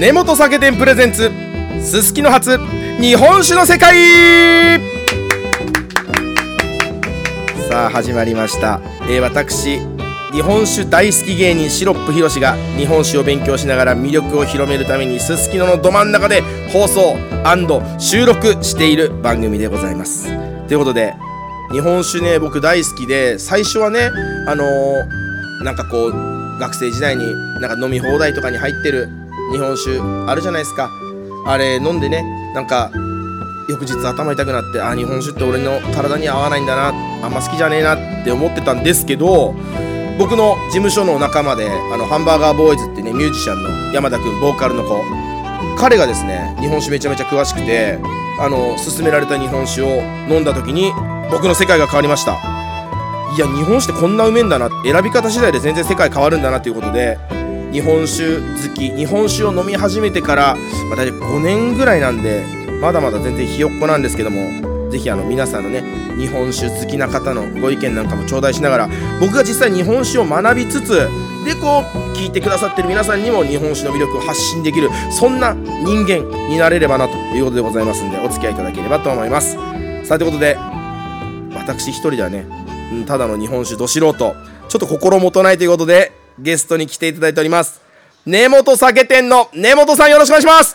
根本酒店プレゼンツすすきの初日本酒の世界。さあ始まりました、えー私日本酒大好き芸人シロップひろしが日本酒を勉強しながら魅力を広めるためにすすきののど真ん中で放送収録している番組でございます。ということで日本酒ね僕大好きで最初はねあのーなんかこう学生時代になんか飲み放題とかに入ってる日本酒あるじゃないですか。あれ飲んでねなんか翌日頭痛くなってあ日本酒って俺の体に合わないんだなあんま好きじゃねえなって思ってたんですけど僕の事務所の仲間であのハンバーガーボーイズってねミュージシャンの山田君ボーカルの子彼がですね日本酒めちゃめちゃ詳しくてあの勧められた日本酒を飲んだ時に僕の世界が変わりました。いや日本酒ってこんなうめえんだな選び方次第で全然世界変わるんだなということで日本酒好き日本酒を飲み始めてから、まあ、大体5年ぐらいなんでまだまだ全然ひよっこなんですけどもぜひあの皆さんのね日本酒好きな方のご意見なんかも頂戴しながら僕が実際日本酒を学びつつでこう聞いてくださってる皆さんにも日本酒の魅力を発信できるそんな人間になれればなということでございますんでお付き合いいただければと思います。さあということで私一人ではねうんただの日本酒ど素人ちょっと心もとないということでゲストに来ていただいております根本酒店の根本さんよろしくお願いします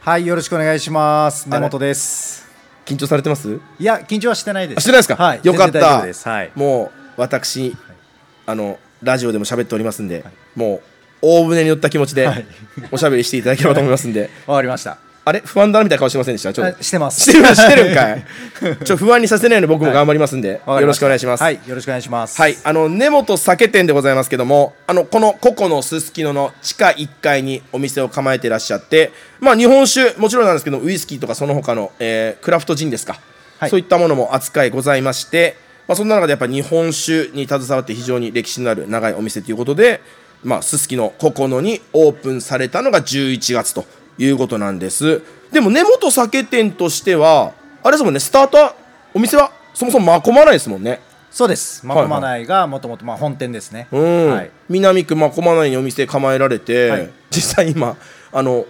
はい、よろしくお願いします。根本です。緊張されてます？いや、緊張はしてないです。あしてないですか？はい、よかった全然大丈夫です。はい。もう私あのラジオでも喋っておりますんで、もう大船に乗った気持ちではいおしゃべりしていただければと思いますんで、わかりました。あれ？不安だなみたいな顔してませんでした？ちょっと。あしてます。してるしてるんかい。ちょっと不安にさせないように僕も頑張りますんで、よろしくお願いします。はい、よろしくお願いします。はい、あの根本酒店でございますけども、あのこのココのすすきのの地下1階にお店を構えていらっしゃって、まあ日本酒もちろんなんですけど、ウイスキーとかその他の、えークラフトジンですか、はい。そういったものも扱いございまして、まあそんな中でやっぱ日本酒に携わって非常に歴史のある長いお店ということで、まあすすきのココのにオープンされたのが11月ということなんです。でも根本酒店としてはあれですもんね、スタートはお店はそもそもまこまないですもんね。そうです。まはいこまないがもともとまあ本店ですね。うんはい。南区真駒内にお店構えられて、はい実際今あの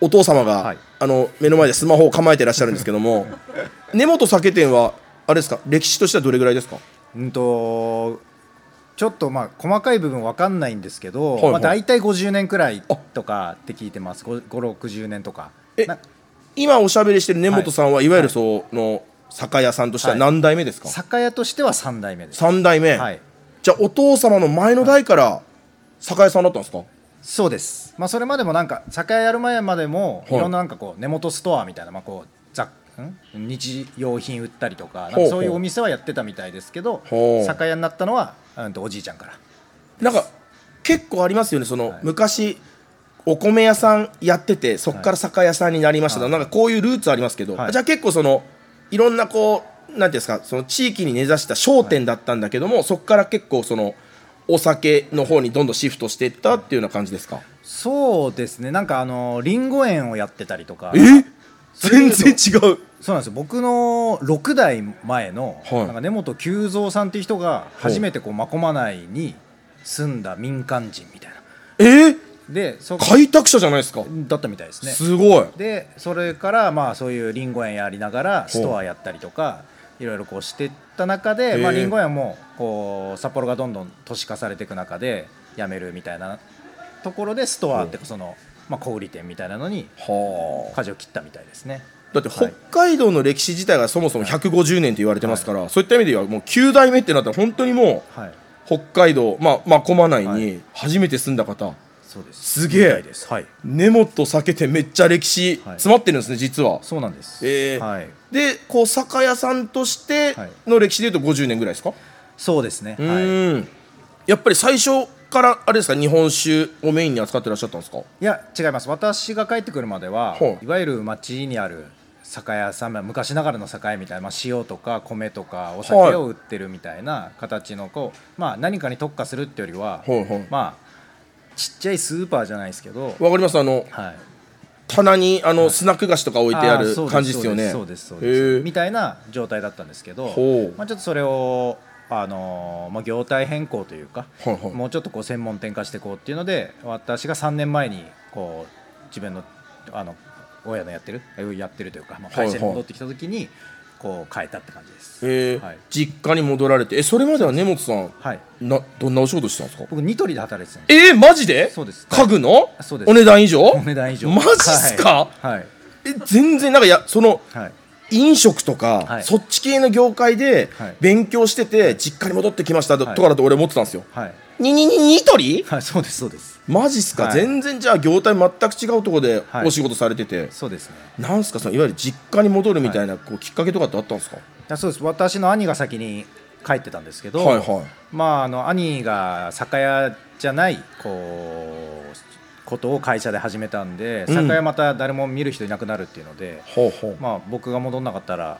お父様が、はいあの目の前でスマホを構えてらっしゃるんですけども 根本酒店はあれですか歴史としてはどれぐらいですか？うんと。ちょっとまあ細かい部分わかんないんですけど、はいはい。まあ大体50年くらいとかって聞いてます。5、60年とか。えな今おしゃべりしてる根本さんは、い、わゆるその酒屋さんとしてははい。何代目ですか、酒屋としては3代目です。三代目、はい。じゃあお父様の前の代から酒屋さんだったんですか？そうです、まあ、それまでもなんか酒屋やる前までも、はい。い、ろんななんかこう根元ストアみたいな、まあ、こう雑ん？日用品売ったりとかそういうお店はやってたみたいですけど酒屋になったのは、うん、とおじいちゃんから。なんか結構ありますよね。その、はい。昔お米屋さんやっててそこから酒屋さんになりましたと、はい。なんかこういうルーツありますけど、はい。じゃあ結構そのいろんなこうなんていうんですかその地域に根ざした商店だったんだけども、そこから結構そのお酒の方にどんどんシフトしていったっていうような感じですか、そうですね。なんかあのりんご園をやってたりとか。え？全然違う。そうなんですよ。僕の6代前の、はい。なんか根本久蔵さんっていう人が初めてこう真駒内に住んだ民間人みたいな。え？ー、でそ開拓者じゃないですか、だったみたいですね。すごい。でそれからまあそういうりんご園やりながらストアやったりとかいろいろこうしていった中へで、え。まあ、りんご園もこう札幌がどんどん都市化されていく中でやめるみたいなところでストアってその、まあ、小売店みたいなのにはあ。舵を切ったみたいですね。だって北海道の歴史自体がそもそも150年と言われてますから、そういった意味ではもう9代目ってなったら本当にもうはい、北海道、まあ、まあ、駒内はに初めて住んだ方、そうです。すげえ。はい。根本酒店めっちゃ歴史はい。詰まってるんですね、実は。そうなんです、えー。はい、でこう酒屋さんとしてはい。の歴史でいうと50年ぐらいですか、そうですね、うはい、やっぱり最初からあれですか日本酒をメインに扱ってらっしゃったんですか？いや違います。私が帰ってくるまでは、はいい、わゆる町にある酒屋さんまあ昔ながらの酒屋みたいな、まあ、塩とか米とかお酒を売ってるみたいな形のこう、まあ、何かに特化するってよりは、はいはいまあちっちゃいスーパーじゃないですけど、わかります。あのはい、棚にあのスナック菓子とか置いてある感じですよね。そうですそうへです。ー。みたいな状態だったんですけどまあ、ちょっとそれをあのまあ、業態変更というか、はいはいもうちょっとこう専門店化していこうっていうので私が3年前にこう自分のあの親のやってるやってるというか、まあ、会社に戻ってきた時にこう変えたって感じです。え。ーはい。実家に戻られてえそれまでは根本さんはい、などんなお仕事してたんですか？僕ニトリで働いてたんです。えー、マジで？そうです。家具の？そうです。お値段以上？お値段以上。マジっすか、はい。はい。え全然なんかいやそのはい飲食とか、はい。そっち系の業界ではい。勉強してて、実家に戻ってきましたとかだと俺思ってたんですよ。はい。にににニトリはいそうですそうです。マジっすか、はい。全然じゃあ業態全く違うところではい。お仕事されてて、そうですね。なんすかそのいわゆる実家に戻るみたいな、こうきっかけとかってあったんですか？あそうです。私の兄が先に帰ってたんですけど、はいはい。まああの兄が酒屋じゃないこうことを会社で始めたんで、うん。酒屋また誰も見る人いなくなるっていうので、ほうほう、まあ僕が戻んなかったら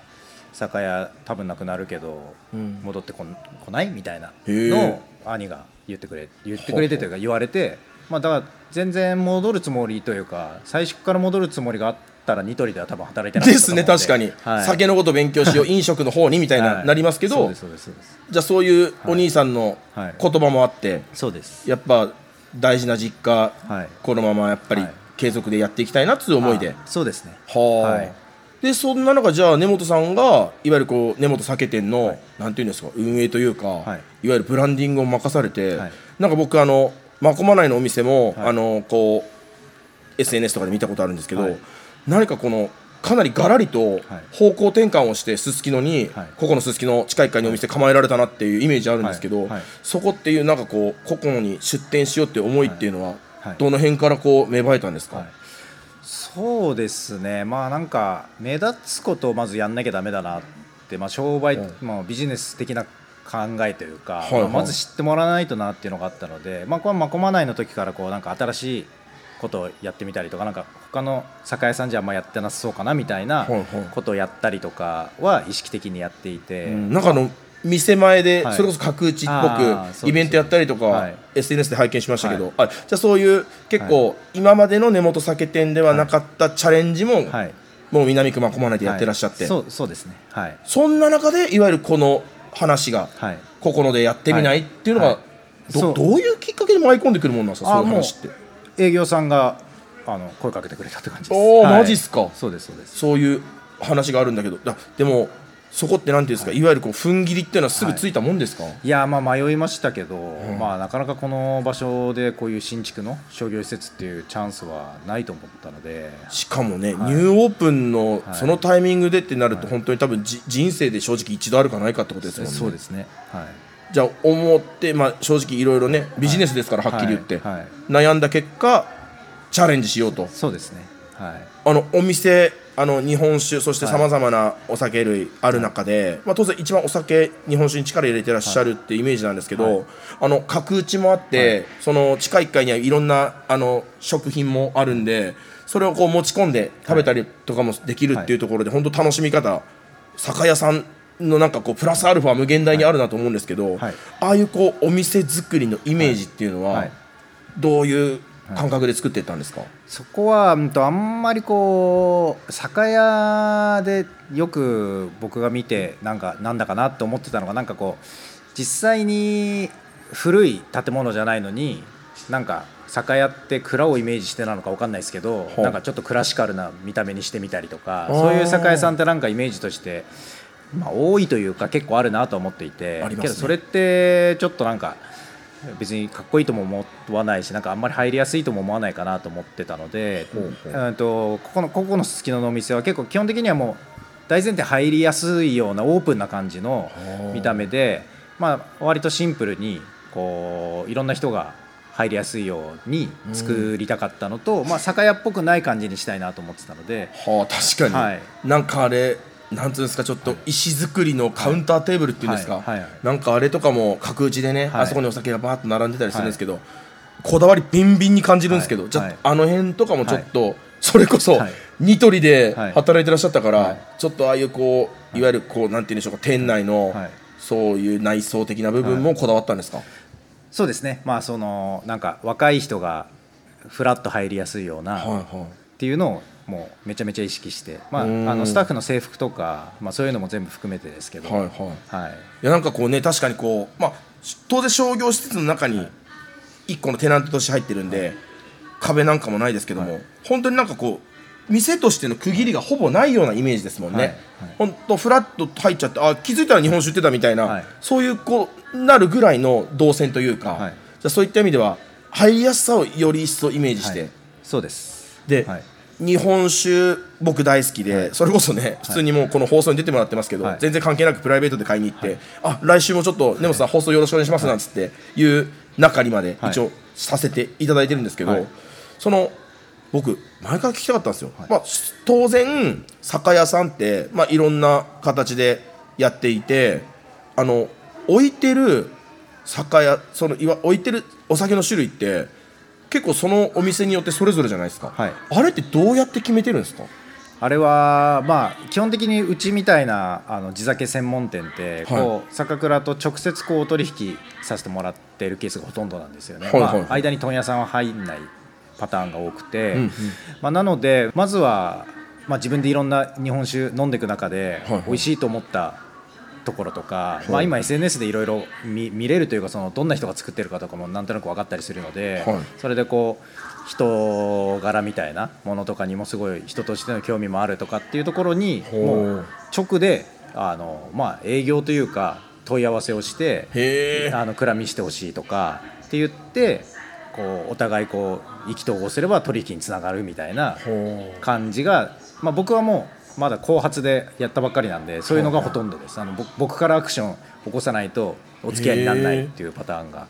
酒屋多分なくなるけど、うん。戻ってこん来ないみたいなのを兄が言ってくれ言ってくれてというか言われて、まあだから全然戻るつもりというか最初から戻るつもりがあったらニトリでは多分働いてなかったで。すね確かに、はい。酒のこと勉強しよう飲食の方にみたいな、はい。なりますけどじゃあそういうお兄さんのはい。言葉もあって、そうです。やっぱ大事な実家、はい。このままやっぱりはい。継続でやっていきたいなっていう思いで、あそうですね。はい。でそんな中じゃあ根本さんがいわゆるこう根本酒店の、はい。なんていうんですか運営というか、はい。い、わゆるブランディングを任されて、はい。なんか僕あのまこま内のお店も、はい。あのこう SNS とかで見たことあるんですけど、はい。何かこのかなりがらりと方向転換をしてすすきのに、はい。ここのすすきの地下1階にお店構えられたなっていうイメージあるんですけど、そこっていうなんかこう個々に出店しようっていう思いっていうのは、はい。どの辺からこう芽生えたんですか、はい。そうですね。まあなんか目立つことをまずやんなきゃダメだなって、まあ、商売、うん。まあ、ビジネス的な考えというか、はいはい。まあまず知ってもらわないとなっていうのがあったので、まあ、これはまこまないの時からこうなんか新しいことをやってみたりとかなんか他の酒屋さんじゃあんまやってなさそうかなみたいなことをやったりとかは意識的にやっていて、うん。なんかあの店前ではい。それこそ角打ちっぽくイベントやったりとか、はい。SNS で拝見しましたけど、はい。あじゃあそういう結構今までの根本酒店ではなかったチャレンジも、はい。もう南区真駒内でやってらっしゃって、はい。そうそうですね。はい。そんな中でいわゆるこの話がはい。ここのでやってみない、はいっていうのが、どどういうきっかけで舞い込んでくるもんなんですか？あそういう話って営業さんがあの声かけてくれたって感じです。おーはい。マジっすか？そうですそうです。そういう話があるんだけどだでもそこってなんていうんですか、い、わゆるこう踏ん切りっていうのはすぐついたもんですか、いやまあ迷いましたけど、ん。まあなかなかこの場所でこういう新築の商業施設っていうチャンスはないと思ったので。しかもね、はい。ニューオープンのはいそのタイミングでってなると、はい。本当に多分じ人生で正直一度あるかないかってことですもんね。そうですね。はいじゃあ思って、まあ、正直いろいろねビジネスですからはっきり言って、はい。はい。悩んだ結果チャレンジしようと。そうですね。はい。あのお店あの日本酒そしてはい。さまざまなお酒類ある中で、まあ、当然一番お酒日本酒に力入れてらっしゃるってイメージなんですけど、はい。あの角打ちもあって、その地下1階にはいろんなあの食品もあるんでそれをこう持ち込んで食べたりとかもできるっていうところで、本当楽しみ方酒屋さんのなんかこうプラスアルファ無限大にあるなと思うんですけど、はい。ああいうこうお店作りのイメージっていうのは、はい。どういう感覚で作ってたんですか、そこは、うんと、あんまりこう酒屋でよく僕が見てなんかなんだかなって思ってたのがなんかこう実際に古い建物じゃないのになんか酒屋って蔵をイメージしてなのか分かんないですけどなんかちょっとクラシカルな見た目にしてみたりとかそういう酒屋さんってなんかイメージとして、まあ、多いというか結構あるなと思っていて、ね。けどそれってちょっとなんか別にかっこいいとも思わないしなんかあんまり入りやすいとも思わないかなと思ってたので、ほうんとここのここのすすきののお店は結構基本的にはもう大前提入りやすいようなオープンな感じの見た目で、まあ、割とシンプルにこういろんな人が入りやすいように作りたかったのと、まあ、酒屋っぽくない感じにしたいなと思ってたので、はあ確かに、はい。なんかあれなんつうんですかちょっと石造りのカウンターテーブルっていうんですか、なんかあれとかも角打ちでね、はい。あそこにお酒がバーッと並んでたりするんですけど、こだわりビンビンに感じるんですけど、じゃあ、の辺とかもちょっと、それこそ、はい。ニトリではい。働いてらっしゃったから、はい。ちょっとああいうこうい。わゆるこうなんて言うんでしょうか店内の、はい。そういう内装的な部分もこだわったんですか、そうですね、まあ、そのなんか若い人がフラッと入りやすいような、はいはい。っていうのをもうめちゃめちゃ意識して、まあ、あうん。のスタッフの制服とか、まあ、そういうのも全部含めてですけど、はいはい。はい。いやなんかこうね確かにこうまあし当然商業施設の中に一個のテナントとして入ってるんで、壁なんかもないですけども、本当になんかこう店としての区切りがほぼないようなイメージですもんね、はいはい。本当フラッと入っちゃってあ気づいたら日本酒売ってたみたいな、はい。そういうこうなるぐらいの動線というか、はい。じゃあそういった意味では入りやすさをより一層イメージして、はい。そうです。で、はい日本酒僕大好きで、それこそね普通にもうこの放送に出てもらってますけど、はい。全然関係なくプライベートで買いに行って、あ来週もちょっと根本さん放送よろしくお願いしますなんつっていう中にまではい一応させていただいてるんですけど、はい。その僕前から聞きたかったんですよ、まあ、当然酒屋さんって、まあ、いろんな形でやっていてあの置いてる酒屋そのいわ置いてるお酒の種類って結構そのお店によってそれぞれじゃないですか、はい。あれってどうやって決めてるんですか？あれはまあ基本的にうちみたいなあの地酒専門店ってはい。こう酒蔵と直接こうお取引させてもらっているケースがほとんどなんですよね、はいはいまあ、間に問屋さんは入んないパターンが多くて、うんうん。まあ、なのでまずは、まあ、自分でいろんな日本酒飲んでいく中で美味しいと思ったところとか、い。まあ、今 SNS でいろいろ見見れるというかそのどんな人が作ってるかとかもなんとなく分かったりするので、はい。それでこう人柄みたいなものとかにもすごい人としての興味もあるとかっていうところにもう直であの、まあ、営業というか問い合わせをしてあのくらみしてほしいとかって言ってこうお互いこう意気投合すれば取引につながるみたいな感じが、まあ、僕はもうまだ後発でやったばっかりなんでそういうのがほとんどです。あの僕僕からアクション起こさないとお付き合いにならないっていうパターンが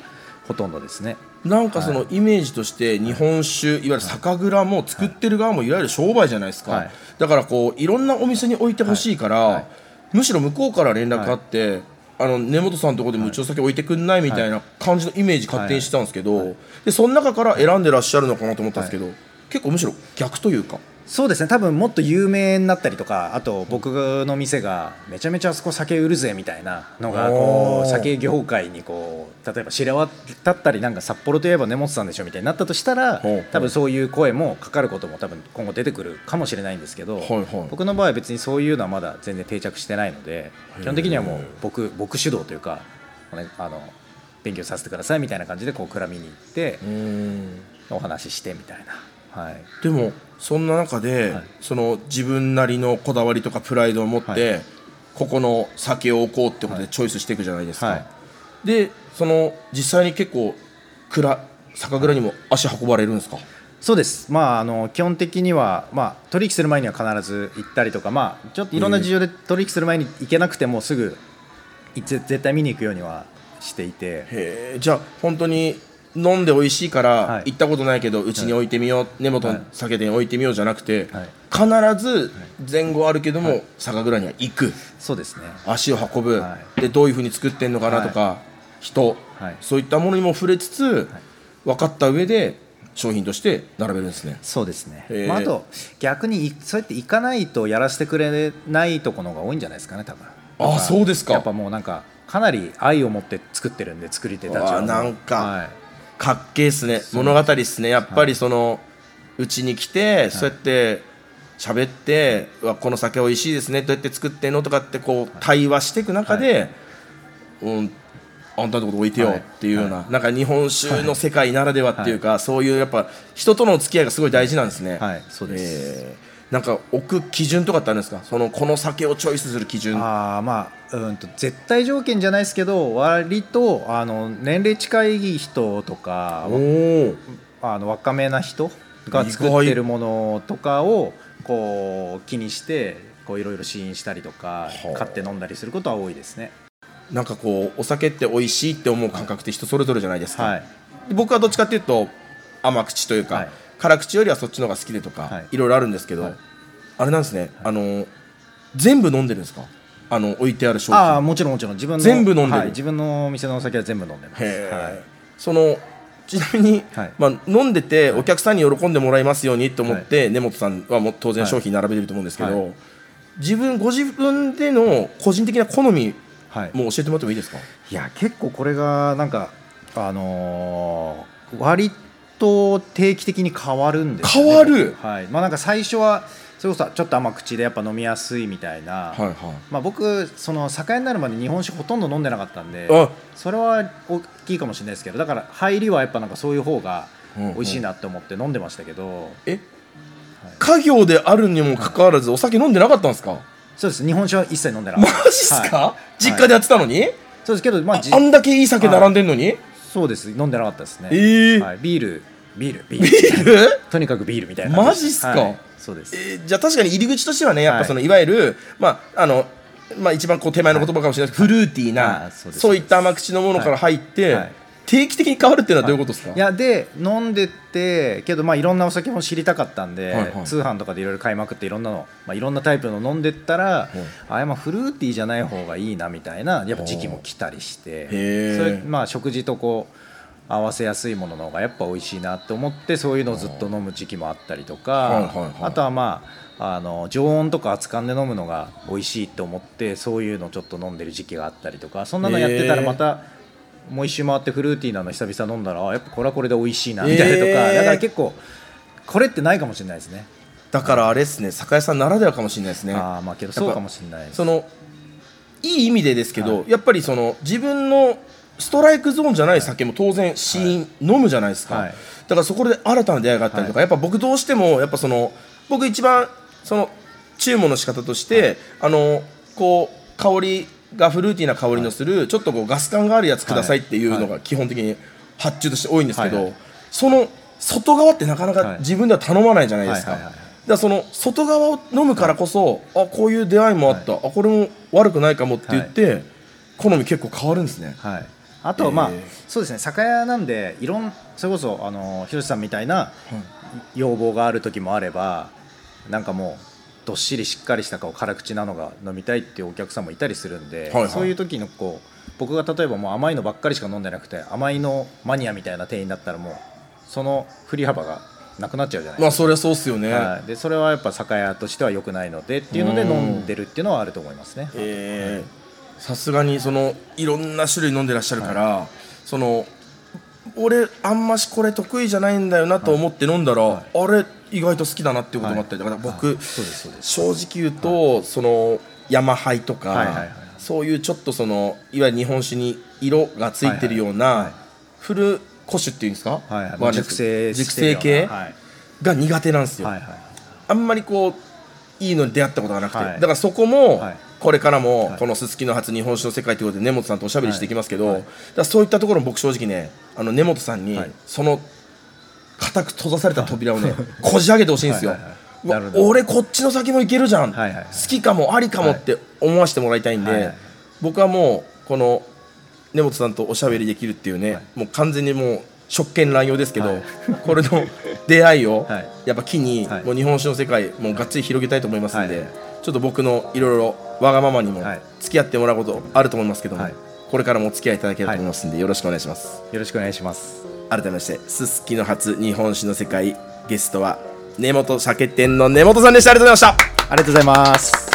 ほとんどですね。なんかそのイメージとして日本酒い。わゆる酒蔵も作ってる側もい。わゆる商売じゃないですか、はい。だからこういろんなお店に置いてほしいから、はい。はい。むしろ向こうから連絡あって、あの根本さんのところでもうちの酒置いてくんないみたいな感じのイメージ勝手にしてたんですけど、でその中から選んでらっしゃるのかなと思ったんですけど、結構むしろ逆というかそうですね。多分もっと有名になったりとかあと僕の店がめちゃめちゃあそこ酒売るぜみたいなのがこう酒業界にこう例えば知れ渡ったりなんか札幌といえば根本さんでしょみたいになったとしたら多分そういう声もかかることも多分今後出てくるかもしれないんですけど、はいはい。僕の場合は別にそういうのはまだ全然定着してないので基本的にはもう僕僕主導というか、ね、あの勉強させてくださいみたいな感じでこう蔵見に行ってお話ししてみたいな。はい。でもそんな中で、はい。その自分なりのこだわりとかプライドを持って、はここの酒を置こうってことでチョイスしていくじゃないですか、はい。でその実際に結構蔵酒蔵にも足運ばれるんですか？そうです、まあ、あの基本的には、まあ、取引する前には必ず行ったりとか、まあ、ちょっといろんな事情で取引する前に行けなくてもすぐ絶対見に行くようにはしていて。じゃあ本当に飲んで美味しいから、はい。行ったことないけどうちに置いてみよう、根本はい酒店置いてみようじゃなくて、はい。必ず前後あるけども、酒蔵には行く。そうですね。足を運ぶ、はでどういうふうに作ってんのかなとか、人、はい。そういったものにも触れつつ、分かった上で商品として並べるんですね。そうですね。へ、ー。まあ、あと逆にいそうやって行かないとやらせてくれないところが多いんじゃないですかね多分。あそうですか。やっぱもうなんかかなり愛を持って作ってるんで作り手たちはなんかはいかっけえっすね。物語っすね。やっぱりそのうちに来て、そうやって喋ってうわこの酒美味しいですね。どうやって作ってんの？とかってこう対話していく中で、うんあんたのところ置いてよはい。っていうような、なんか日本酒の世界ならではっていうか、そういうやっぱ人とのお付き合いがすごい大事なんですね。はい。そうです。えーなんか置く基準とかってあるんですか？そのこの酒をチョイスする基準。あーまあうんと絶対条件じゃないですけど割とあの年齢近い人とかあの若めな人が作ってるものとかをこう気にしてこういろいろ試飲したりとかはあ。買って飲んだりすることは多いですね。なんかこうお酒って美味しいって思う感覚って人それぞれじゃないですか、はい。で僕はどっちかっていうと甘口というか、はい辛口よりはそっちの方が好きでとか、はい。い、ろいろあるんですけど、はい。あれなんですね、あの全部飲んでるんですか？あの置いてある商品。ああもちろんもちろん。自分の全部飲んでる。はい。自分のお店のお酒は全部飲んでます。へー。はい。そのちなみに、はい。まあ、飲んでてお客さんに喜んでもらいますようにと思って、根本さんはもう当然商品並べてると思うんですけど、は自分ご自分での個人的な好みはい。も教えてもらってもいいですか？いや結構これがなんかあのー割と定期的に変わるんです変わる？はい。まあ、なんか最初はそれこそちょっと甘口でやっぱ飲みやすいみたいな、はいはい。まあ、僕その酒屋になるまで日本酒ほとんど飲んでなかったんであそれは大きいかもしれないですけどだから入りはやっぱなんかそういう方がうんうん。美味しいなって思って飲んでましたけど、え？家業であるにもかかわらずお酒飲んでなかったんですか？そうです。日本酒は一切飲んでなかマった。ジっすか、はい。実家でやってたのに、そうですけどまあじあんだけいい酒並んでんのに、そうです。飲んでなかったですね、えー。はい、ビール。ビール。ビービルール？とにかくビールみたいなマジっすか？はい。そうです。えーじゃあ確かに入り口としてはねやっぱはい。そのいわゆる、まああのまあ、一番こう手前の言葉かもしれないですけど、フルーティーな、あそういった甘口のものから入って、はいはい定期的に変わるっていうのはどういうことですか、いやで飲んでてけどまあいろんなお酒も知りたかったんで、はいはい。通販とかでいろいろ買いまくっていろんなの、まあ、いろんなタイプの飲んでったら、あやっぱフルーティーじゃない方がいいなみたいなやっぱ時期も来たりしてそれまあ食事とこう合わせやすいものの方がやっぱ美味しいなって思ってそういうのをずっと飲む時期もあったりとか、はいはいはい。あとはまああの常温とか熱燗で飲むのが美味しいって思ってそういうのちょっと飲んでる時期があったりとかそんなのやってたらまたもう一周回ってフルーティーなの久々飲んだらあやっぱこれはこれで美味しいなみたいなとか、えーだから結構これってないかもしれないですね。だからあれですね酒屋さんならではかもしれないですね。ああまあけどそうかもしれないそのいい意味でですけど、はやっぱりその自分のストライクゾーンじゃない酒も当然試飲、飲むじゃないですか、はい。だからそこで新たな出会いがあったりとか、やっぱ僕どうしてもやっぱその僕一番その注文の仕方として、あのこう香りがフルーティーな香りのする、ちょっとこうガス感があるやつくださいっていうのが基本的に発注として多いんですけど、はい。はいその外側ってなかなはい。か自分では頼まないじゃないですか。はいはいはい。はいだからその外側を飲むからこそ、あこういう出会いもあった、あこれも悪くないかもって言って、好み結構変わるんですね。はい。あとはまあ、えー。そうですね。酒屋なんでいろんそれこそあの広瀬さんみたいな要望がある時もあればなんかもうどっしりしっかりした顔辛口なのが飲みたいっていうお客さんもいたりするんで、はいはいそういう時のこう僕が例えばもう甘いのばっかりしか飲んでなくて甘いのマニアみたいな店員だったらもうその振り幅がなくなっちゃうじゃないですまあそりゃそうっすよね。か、はい、でそれはやっぱ酒屋としては良くないのでっていうのでうん飲んでるっていうのはあると思いますね。えーさすがにそのいろんな種類飲んでらっしゃるから、その俺あんましこれ得意じゃないんだよなと思って飲んだら、あれ意外と好きだなっていうこともあった。りだから僕、正直言うと、その山ハイとか、はいはいはいそういうちょっとそのいわゆる日本酒に色がついてるようはいはいなフル古酒っていうんですか、はいはい。熟成熟成系が苦手なんですよ、はいはい。あんまりこういいのに出会ったことがなくて、はい。だからそこも、はい。これからも、はい。このすすきの初日本酒の世界ということで根本さんとおしゃべりしていきますけど、はい。はいだそういったところも僕正直ねあの根本さんに、はい。その固く閉ざされた扉をねこじ開けてほしいんですよ。俺こっちの先もいけるじゃん、はいはいはい。好きかもありかもって思わせてもらいたいんで、はいはい。僕はもうこの根本さんとおしゃべりできるっていうね、はい。もう完全にもう職権乱用ですけど、はい。これの出会いをはい。やっぱ機に、はい。もう日本酒の世界もうがっつり広げたいと思いますんで、はい。ちょっと僕のいろいろわがままにもはい。付き合ってもらうことあると思いますけども、はい。これからもお付き合いいただければと思いますんで、よろしくお願いします。よろしくお願いします。改めましてすすきの初日本酒の世界ゲストは根本酒店の根本さんでした。ありがとうございましたありがとうございます。